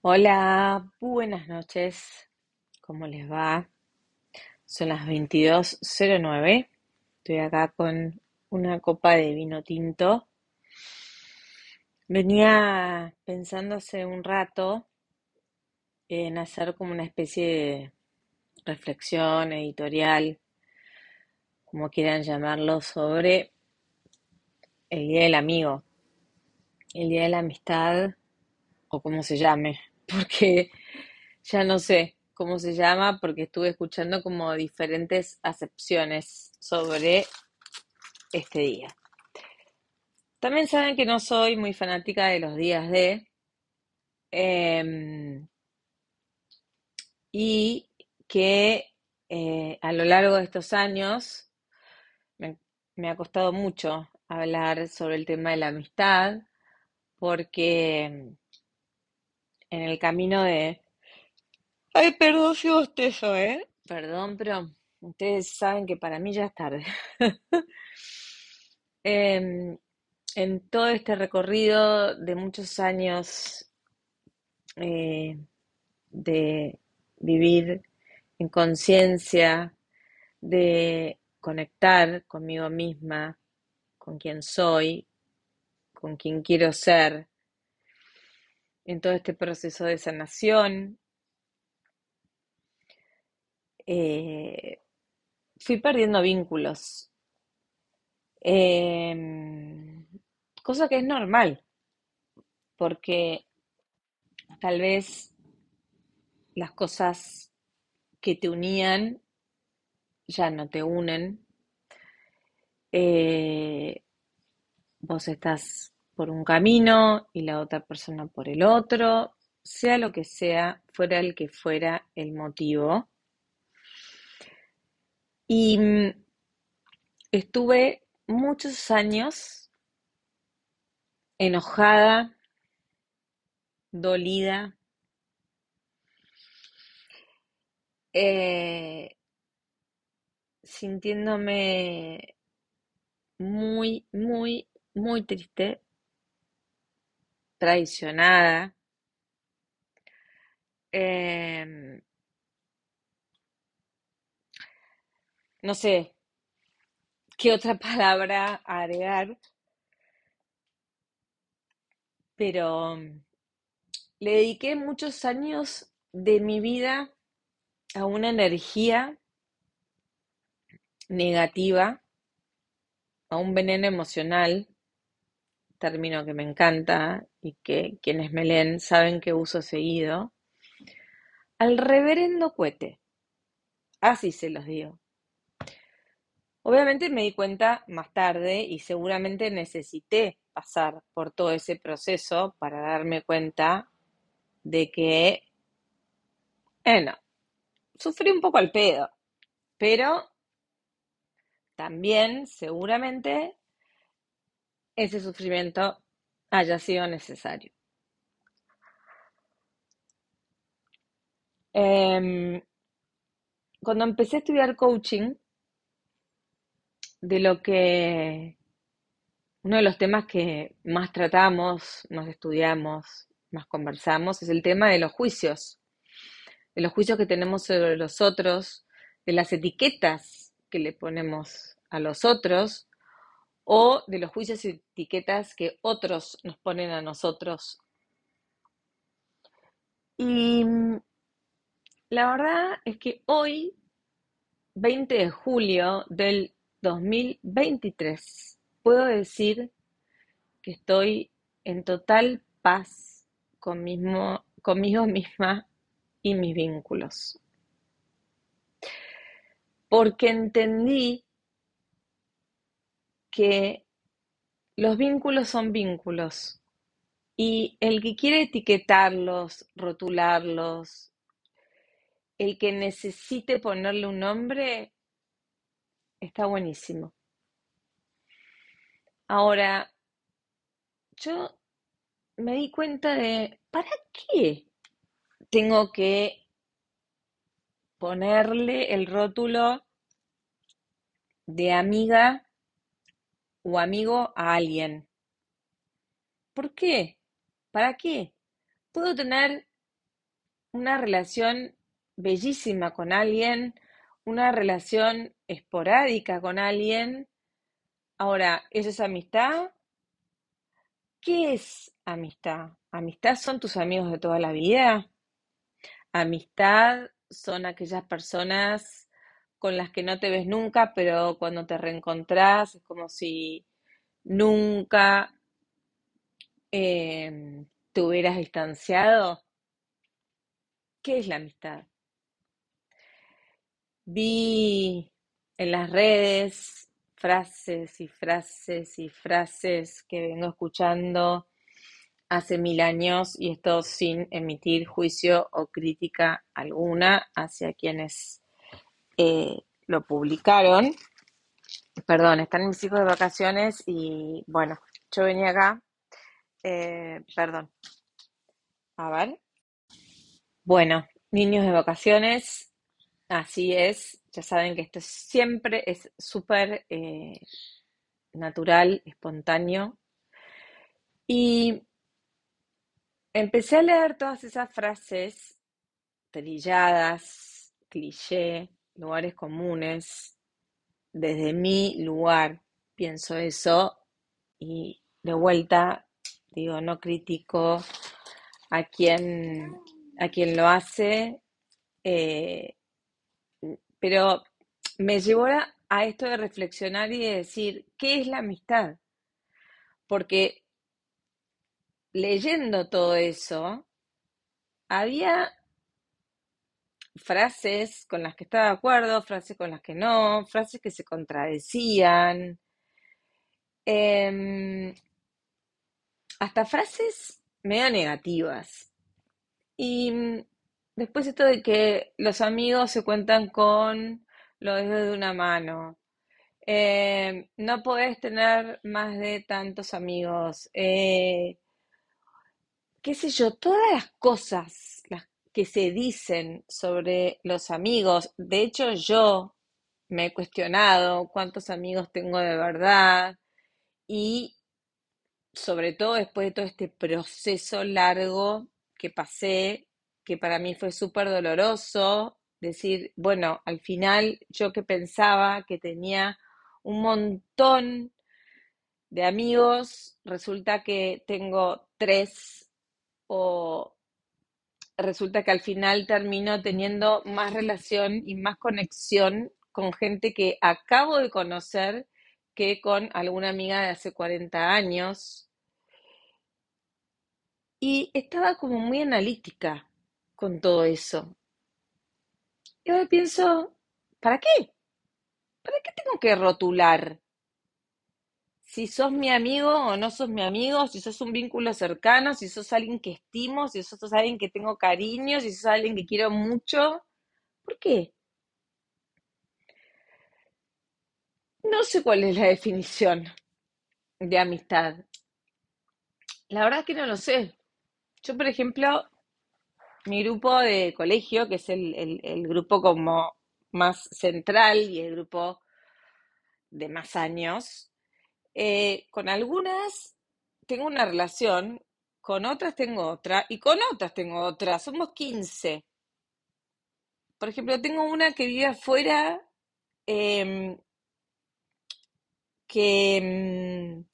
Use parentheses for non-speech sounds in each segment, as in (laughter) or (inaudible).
Hola, buenas noches. ¿Cómo les va? Son las veintidós cero nueve. Estoy acá con una copa de vino tinto. Venía pensando hace un rato en hacer como una especie de reflexión editorial, como quieran llamarlo, sobre el Día del Amigo, el Día de la Amistad o como se llame, porque ya no sé cómo se llama, porque estuve escuchando como diferentes acepciones sobre este día. También saben que no soy muy fanática de los días de, em, y que eh, a lo largo de estos años me, me ha costado mucho hablar sobre el tema de la amistad, porque en el camino de... Ay, perdón si bostezo, ¿eh? Perdón, pero ustedes saben que para mí ya es tarde. (laughs) Em, en todo este recorrido de muchos años eh, de vivir en conciencia, de conectar conmigo misma, con quien soy, con quien quiero ser, en todo este proceso de sanación, eh, fui perdiendo vínculos, Em, cosa que es normal, porque tal vez las cosas que te unían ya no te unen. Eh, vos estás por un camino y la otra persona por el otro, sea lo que sea, fuera el que fuera el motivo. Y mm, estuve muchos años enojada, dolida, eh, sintiéndome muy, muy, muy triste, traicionada. em, no sé qué otra (laughs) palabra agregar, pero mm, le dediqué muchos años de mi vida a una energía negativa, a un veneno emocional, término que me encanta y que quienes me leen saben que uso seguido, al reverendo cohete, así se los digo. Obviamente me di cuenta más tarde y seguramente necesité pasar por todo ese proceso para darme cuenta de que, bueno, sufrí un poco al pedo, pero también seguramente ese sufrimiento haya sido necesario. Em, cuando empecé a estudiar coaching, de lo que uno de los temas que más tratamos, más estudiamos, más conversamos, es el tema de los juicios, de los juicios que tenemos sobre los otros, de las etiquetas que le ponemos a los otros o de los juicios y etiquetas que otros nos ponen a nosotros. Y mm, la verdad es que hoy, 20 de julio del 2023, puedo decir que estoy en total paz con mismo, conmigo misma y mis vínculos. Porque entendí que los vínculos son vínculos y el que quiere etiquetarlos, rotularlos, el que necesite ponerle un nombre, está buenísimo. Ahora, yo me di cuenta de, ¿para qué tengo que ponerle el rótulo de amiga o amigo a alguien? ¿Por qué? ¿Para qué? Puedo tener una relación bellísima con alguien, una relación esporádica con alguien. Ahora, ¿eso es amistad? ¿Qué es amistad? ¿Amistad son tus amigos de toda la vida? ¿Amistad son aquellas personas con las que no te ves nunca, pero cuando te reencontrás es como si nunca em, te hubieras distanciado? ¿Qué es la amistad? Vi en las redes frases y frases y frases que vengo escuchando hace mil años y esto sin emitir juicio o crítica alguna hacia quienes eh, lo publicaron. Perdón, están mis hijos de vacaciones y bueno, yo venía acá. eh, perdón. A ver. Bueno, niños de vacaciones, así es. Ya saben que esto siempre es súper eh, natural, espontáneo. Y empecé a leer todas esas frases trilladas, cliché, lugares comunes. Desde mi lugar pienso eso y de vuelta digo, no critico a quien, a quien lo hace, eh, pero me llevó a, a esto de reflexionar y de decir, ¿qué es la amistad? Porque leyendo todo eso, había frases con las que estaba de acuerdo, frases con las que no, frases que se contradecían, em, hasta frases medio negativas. Y mm, después esto de que los amigos se cuentan con los dedos de una mano. Eh, no podés tener más de tantos amigos. Eh, qué sé yo, todas las cosas las que se dicen sobre los amigos. De hecho, yo me he cuestionado cuántos amigos tengo de verdad y sobre todo después de todo este proceso largo que pasé, que para mí fue súper doloroso, decir, bueno, al final yo que pensaba que tenía un montón de amigos, resulta que tengo tres o resulta que al final termino teniendo más relación y más conexión con gente que acabo de conocer que con alguna amiga de hace 40 años. Y estaba como muy analítica con todo eso. Y ahora pienso, ¿para qué? ¿Para qué tengo que rotular? Si sos mi amigo o no sos mi amigo, si sos un vínculo cercano, si sos alguien que estimo, si sos alguien que tengo cariño, si sos alguien que quiero mucho. ¿Por qué? No sé cuál es la definición de amistad. La verdad es que no lo sé. Yo, por ejemplo, mi grupo de colegio, que es el, el- el grupo como más central y el grupo de más años, eh, con algunas tengo una relación, con otras tengo otra y con otras tengo otra. Somos 15. Por ejemplo, tengo una que vive afuera, em, que em,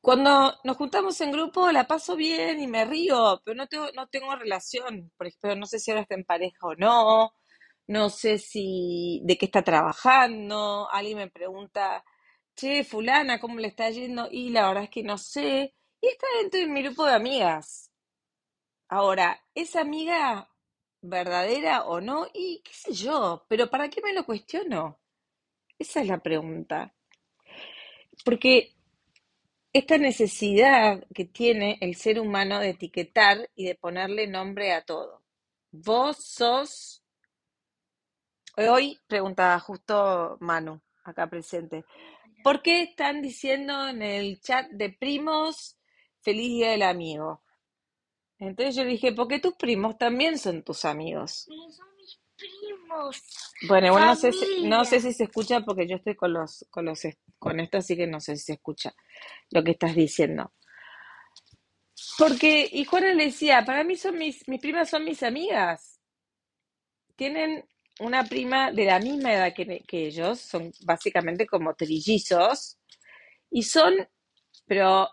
cuando nos juntamos en grupo la paso bien y me río, pero no tengo, no tengo relación. Por ejemplo, no sé si ahora está en pareja o no, no sé si de qué está trabajando. Alguien me pregunta, che, fulana, ¿cómo le está yendo? Y la verdad es que no sé. Y está dentro de mi grupo de amigas. Ahora, ¿es amiga verdadera o no? Y qué sé yo, pero ¿para qué me lo cuestiono? Esa es la pregunta. Porque esta necesidad que tiene el ser humano de etiquetar y de ponerle nombre a todo. Vos sos, hoy preguntaba justo Manu, acá presente, ¿por qué están diciendo en el chat de primos feliz día del amigo? Entonces yo dije, porque tus primos también son tus amigos. Son mis primos. Bueno, igual no sé si, no sé si se escucha porque yo estoy con los, con los, con esto, así que no sé si se escucha lo que estás diciendo. Porque, y Juana le decía, para mí son mis, mis primas son mis amigas. Tienen una prima de la misma edad que, ellos, son básicamente como trillizos, y son, pero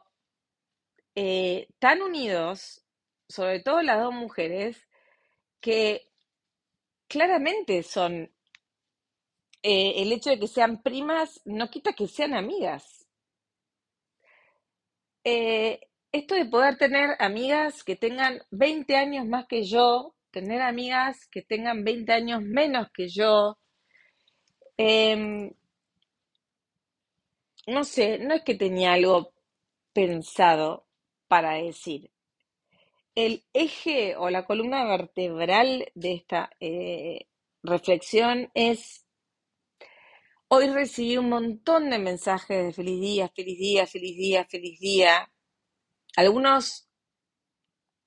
eh, tan unidos, sobre todo las dos mujeres, que claramente son, eh, el hecho de que sean primas no quita que sean amigas. Eh, esto de poder tener amigas que tengan 20 años más que yo, tener amigas que tengan 20 años menos que yo, em, no sé, no es que tenía algo pensado para decir. El eje o la columna vertebral de esta eh, reflexión es, hoy recibí un montón de mensajes de feliz día, feliz día, feliz día, feliz día. Algunos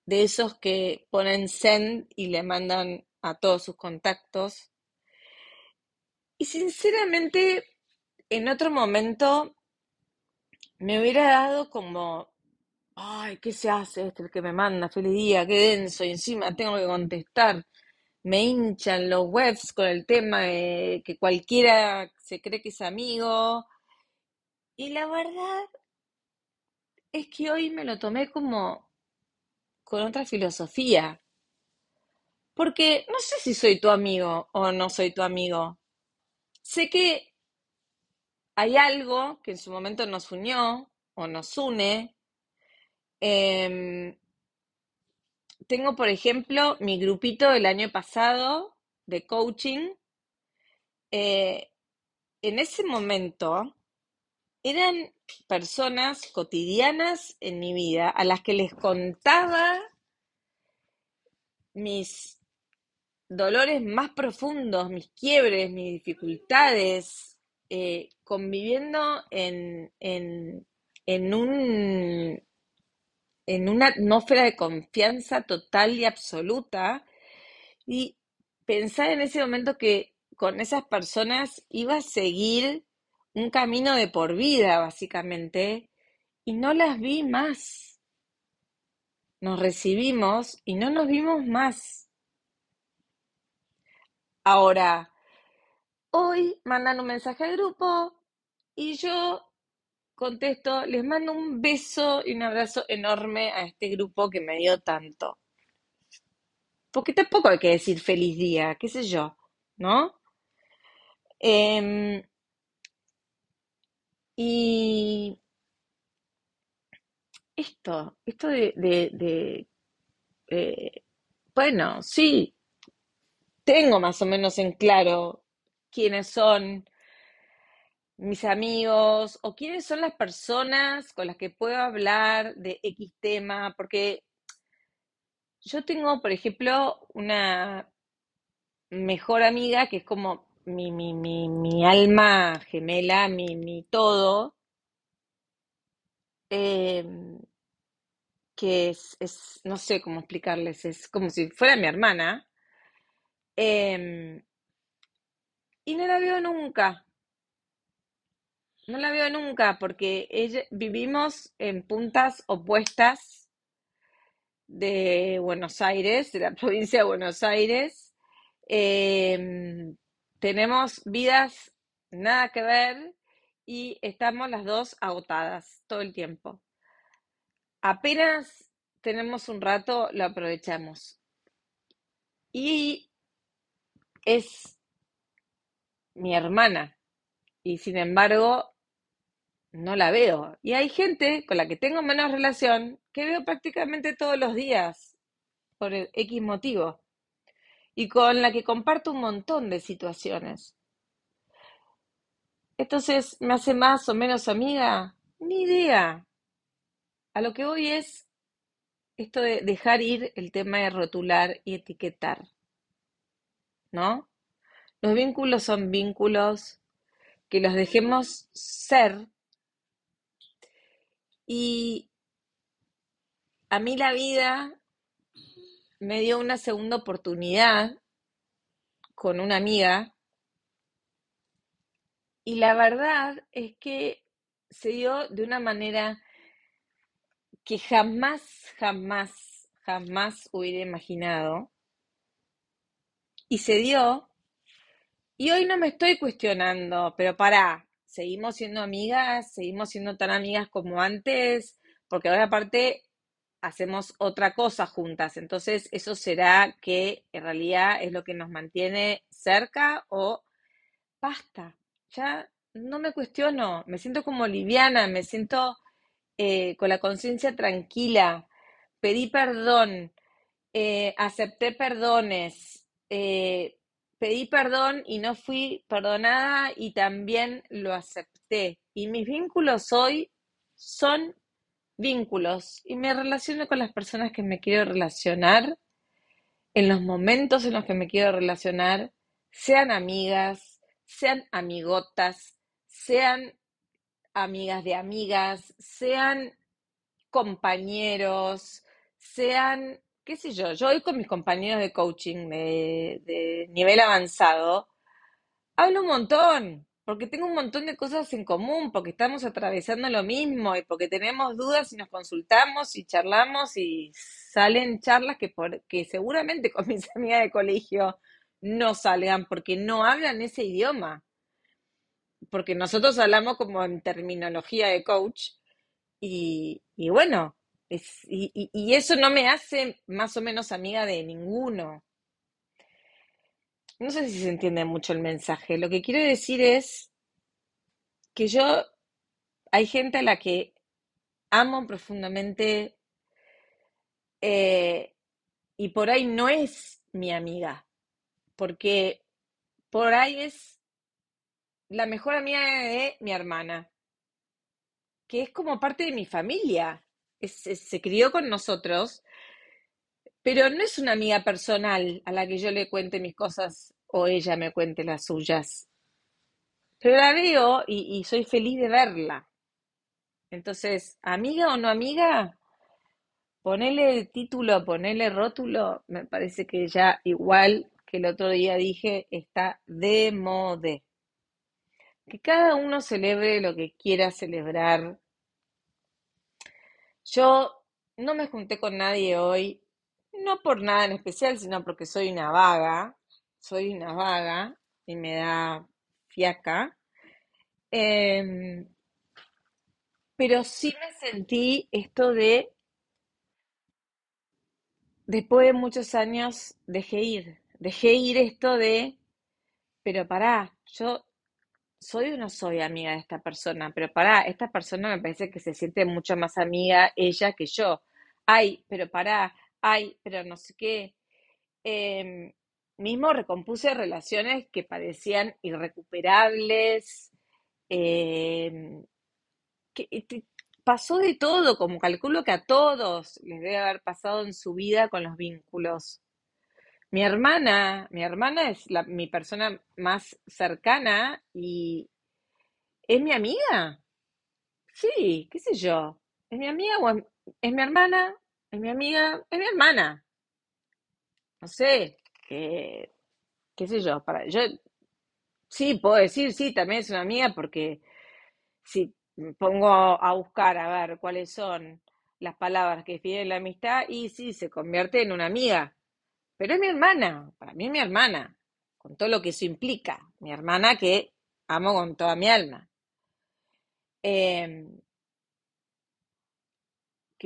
de esos que ponen send y le mandan a todos sus contactos. Y sinceramente, en otro momento me hubiera dado como, ay, ¿qué se hace este el que me manda? Feliz día, qué denso, y encima tengo que contestar. Me hinchan los webs con el tema de que cualquiera se cree que es amigo. Y la verdad es que hoy me lo tomé como con otra filosofía. Porque no sé si soy tu amigo o no soy tu amigo. Sé que hay algo que en su momento nos unió o nos une. Em, tengo, por ejemplo, mi grupito del año pasado de coaching. Eh, en ese momento eran personas cotidianas en mi vida a las que les contaba mis dolores más profundos, mis quiebres, mis dificultades, eh, conviviendo en, en, en un, en una atmósfera de confianza total y absoluta. Y pensar en ese momento que con esas personas iba a seguir un camino de por vida, básicamente, y no las vi más. Nos recibimos y no nos vimos más. Ahora, hoy mandan un mensaje al grupo y yo contesto, les mando un beso y un abrazo enorme a este grupo que me dio tanto. Porque tampoco hay que decir feliz día, qué sé yo, ¿no? Em, y esto, esto de, eh, bueno, sí, tengo más o menos en claro quiénes son mis amigos o quiénes son las personas con las que puedo hablar de X tema, porque yo tengo, por ejemplo, una mejor amiga que es como mi, mi, mi, mi alma gemela, mi, mi todo, em, que es, es, no sé cómo explicarles, es como si fuera mi hermana, em, y no la veo nunca, no la veo nunca porque ella, vivimos en puntas opuestas de Buenos Aires, de la (laughs) provincia de Buenos Aires. Em, tenemos vidas nada que ver y estamos las dos agotadas todo el tiempo. Apenas tenemos un rato, lo aprovechamos. Y es mi hermana y sin embargo no la veo. Y hay gente con la que tengo menos relación que veo prácticamente todos los días por X motivo y con la que comparto un montón de situaciones. Entonces, ¿me hace más o menos amiga? Ni idea. A lo que voy es esto de dejar ir el tema de rotular y etiquetar, ¿no? Los vínculos son vínculos que los dejemos ser y a mí la vida me dio una segunda oportunidad con una amiga y la verdad es que se dio de una manera que jamás, jamás, jamás hubiera imaginado. Y se dio. Y hoy no me estoy cuestionando, pero pará, seguimos siendo amigas, seguimos siendo tan amigas como antes, porque ahora aparte hacemos otra cosa juntas. Entonces, eso será que en realidad es lo que nos mantiene cerca o basta, ya no me cuestiono, me siento como liviana, me siento eh, con la conciencia tranquila, pedí perdón, eh, acepté perdones, eh, pedí perdón y no fui perdonada y también lo acepté. Y mis vínculos hoy son vínculos y me relaciono con las personas que me quiero relacionar en los momentos en los que me quiero relacionar, sean amigas, sean amigotas, sean amigas de amigas, sean compañeros, sean, qué sé yo, yo hoy con mis compañeros de coaching de, nivel avanzado, hablo un montón, porque tengo un montón de cosas en común, porque estamos atravesando lo mismo y porque tenemos dudas y nos consultamos y charlamos y salen charlas que, por, que seguramente (laughs) con mis amigas de colegio no salgan porque no hablan ese idioma. Porque nosotros hablamos como en terminología de coach y, y bueno, es, y, y- y eso no me hace más o menos amiga de ninguno. No sé si se entiende mucho el mensaje. Lo que quiero decir es que yo, hay gente a la que amo profundamente eh, y por ahí no es mi amiga, porque por ahí es la mejor amiga de mi hermana, que es como parte de mi familia. Es- se crió con nosotros, pero no es una amiga personal a la que yo le cuente mis cosas o ella me cuente las suyas. Pero la veo y, soy feliz de verla. Entonces, amiga o no amiga, ponele título, ponele rótulo, me parece que ya igual que el otro día dije, está de moda. Que cada uno celebre lo que quiera celebrar. Yo no me junté con nadie hoy, no por nada en especial, sino porque soy una vaga, soy una vaga y me da fiaca. Em, pero sí me sentí esto de, después de muchos años, dejé ir, dejé ir esto de, pero pará, yo soy o no soy amiga de esta persona, pero pará, esta persona me parece que se siente mucho más amiga ella que yo. Ay, pero pará, ay, pero no sé qué. Em, mismo recompuse relaciones que parecían irrecuperables. em, que, que pasó de todo, como calculo que a todos les debe haber pasado en su vida con los vínculos. Mi hermana, mi hermana es la, mi persona más cercana y es mi amiga. Sí, qué sé yo. ¿Es mi amiga o es, es mi hermana? ¿Es mi amiga? Es mi hermana. No sé, qué, qué sé yo. Para, yo sí puedo decir, sí, también es una amiga porque si pongo a buscar a ver cuáles son las palabras que definen la amistad, y sí, se convierte en una amiga. Pero es mi hermana, para mí es mi hermana, con todo lo que eso implica. Mi hermana que amo con toda mi alma. Em,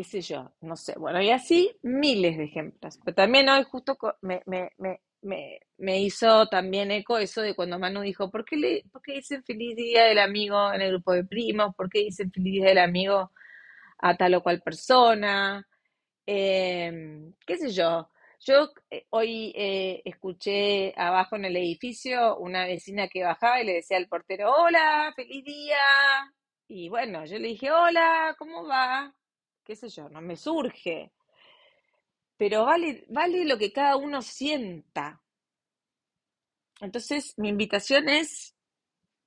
qué sé yo, no sé. Bueno, y así miles de ejemplos. Pero también hoy justo me, me, me, me hizo también eco eso de cuando Manu dijo, ¿por qué, le, ¿por qué dicen feliz día del amigo en el grupo de primos? ¿Por qué dicen feliz día del amigo a tal o cual persona? Em, qué sé yo. Yo eh, hoy eh, escuché abajo en el edificio una vecina que bajaba y le decía al portero, hola, feliz día. Y bueno, yo le dije, hola, ¿cómo va? Qué sé yo, no me surge. Pero vale, vale lo que cada uno sienta. Entonces, mi invitación es,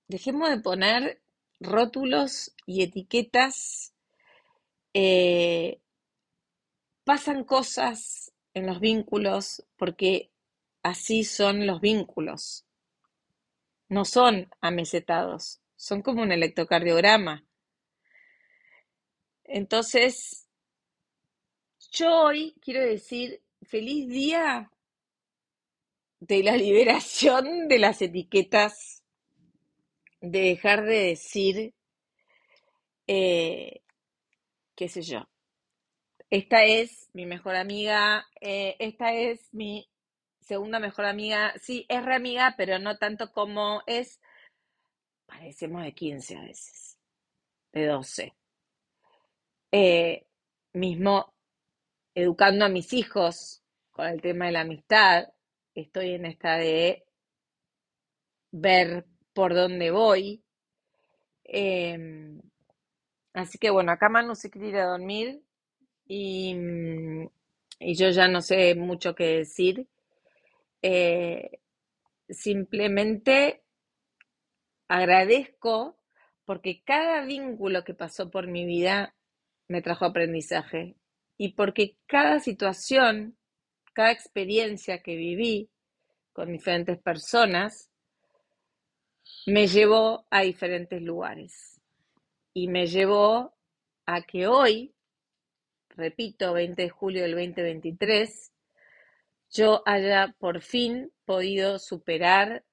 dejemos de poner rótulos y etiquetas. eh, pasan cosas en los vínculos porque así son los vínculos. No son amesetados, son como un electrocardiograma. Entonces, yo hoy quiero decir feliz día de la (laughs) liberación de las etiquetas, de dejar de decir, eh, qué sé yo, esta es mi mejor amiga, eh, esta es mi segunda mejor amiga, sí, es re amiga, pero no tanto como es, parecemos de 15 a veces, de 12. Eh, mismo educando a mis hijos con el tema de la amistad, estoy en esta de ver por dónde voy. Em, así que bueno, acá Manu se quiere ir a dormir y, y yo ya no sé mucho qué decir. Eh, simplemente agradezco porque cada vínculo que pasó por mi vida me trajo aprendizaje. Y porque cada situación, cada experiencia que viví con diferentes personas me llevó a diferentes lugares. Y me llevó a que hoy, repito, 20 de julio del 2023, yo haya por fin podido superar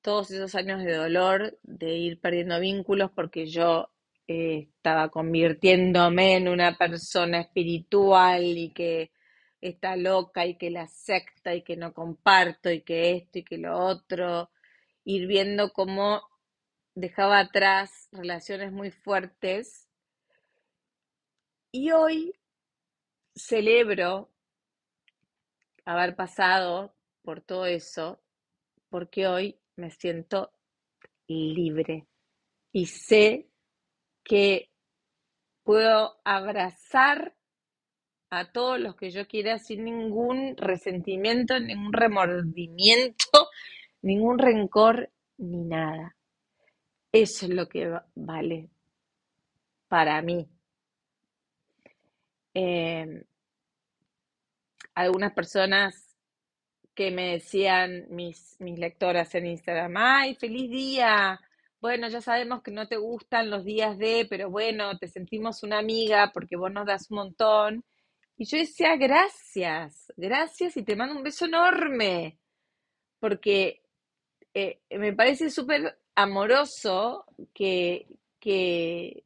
todos esos años de dolor, de ir perdiendo vínculos, porque yo estaba convirtiéndome en una persona espiritual y que está loca y que la secta y que no comparto y que esto y que lo otro, ir viendo cómo dejaba atrás relaciones muy fuertes. Y hoy celebro haber pasado por todo eso, porque hoy me siento libre y sé que puedo abrazar a todos los que yo quiera sin ningún resentimiento, ningún remordimiento, (laughs) ningún rencor, ni nada. Eso es lo que vale para mí. Eh, algunas personas que me decían, mis, mis lectoras en Instagram, ay, feliz día. Bueno, ya sabemos que no te gustan los días de, pero bueno, te sentimos una amiga porque vos nos das un montón. Y yo decía, gracias, gracias y te mando un beso enorme, porque eh, me parece súper amoroso que, que,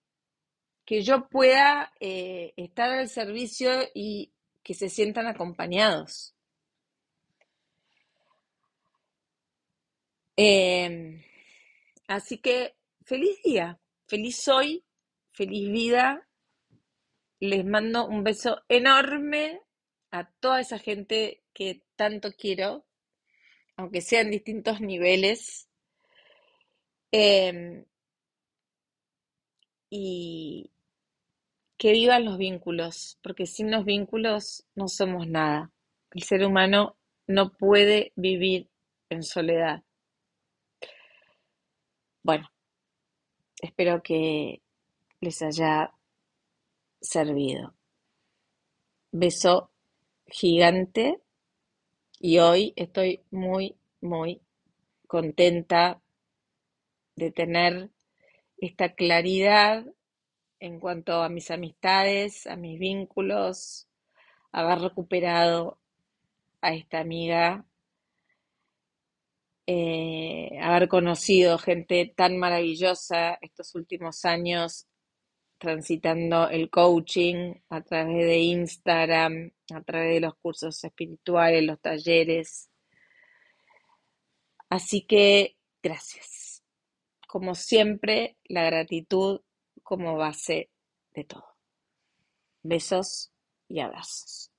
que yo pueda eh, estar al servicio y que se sientan acompañados. Em, así que feliz día, feliz hoy, feliz vida. Les mando un beso enorme a toda esa gente que tanto quiero, aunque sean distintos niveles. Em, y, que vivan los vínculos, porque sin los vínculos no somos nada. El ser humano no puede vivir en soledad. Bueno, espero que les haya servido. Beso gigante y hoy estoy muy, muy contenta de tener esta claridad en cuanto a mis amistades, a mis vínculos, haber recuperado a esta amiga, eh, haber conocido gente tan maravillosa estos últimos años transitando el coaching a través de Instagram, a través de los cursos espirituales, los talleres. Así que gracias. Como siempre, la gratitud como base de todo. Besos y abrazos.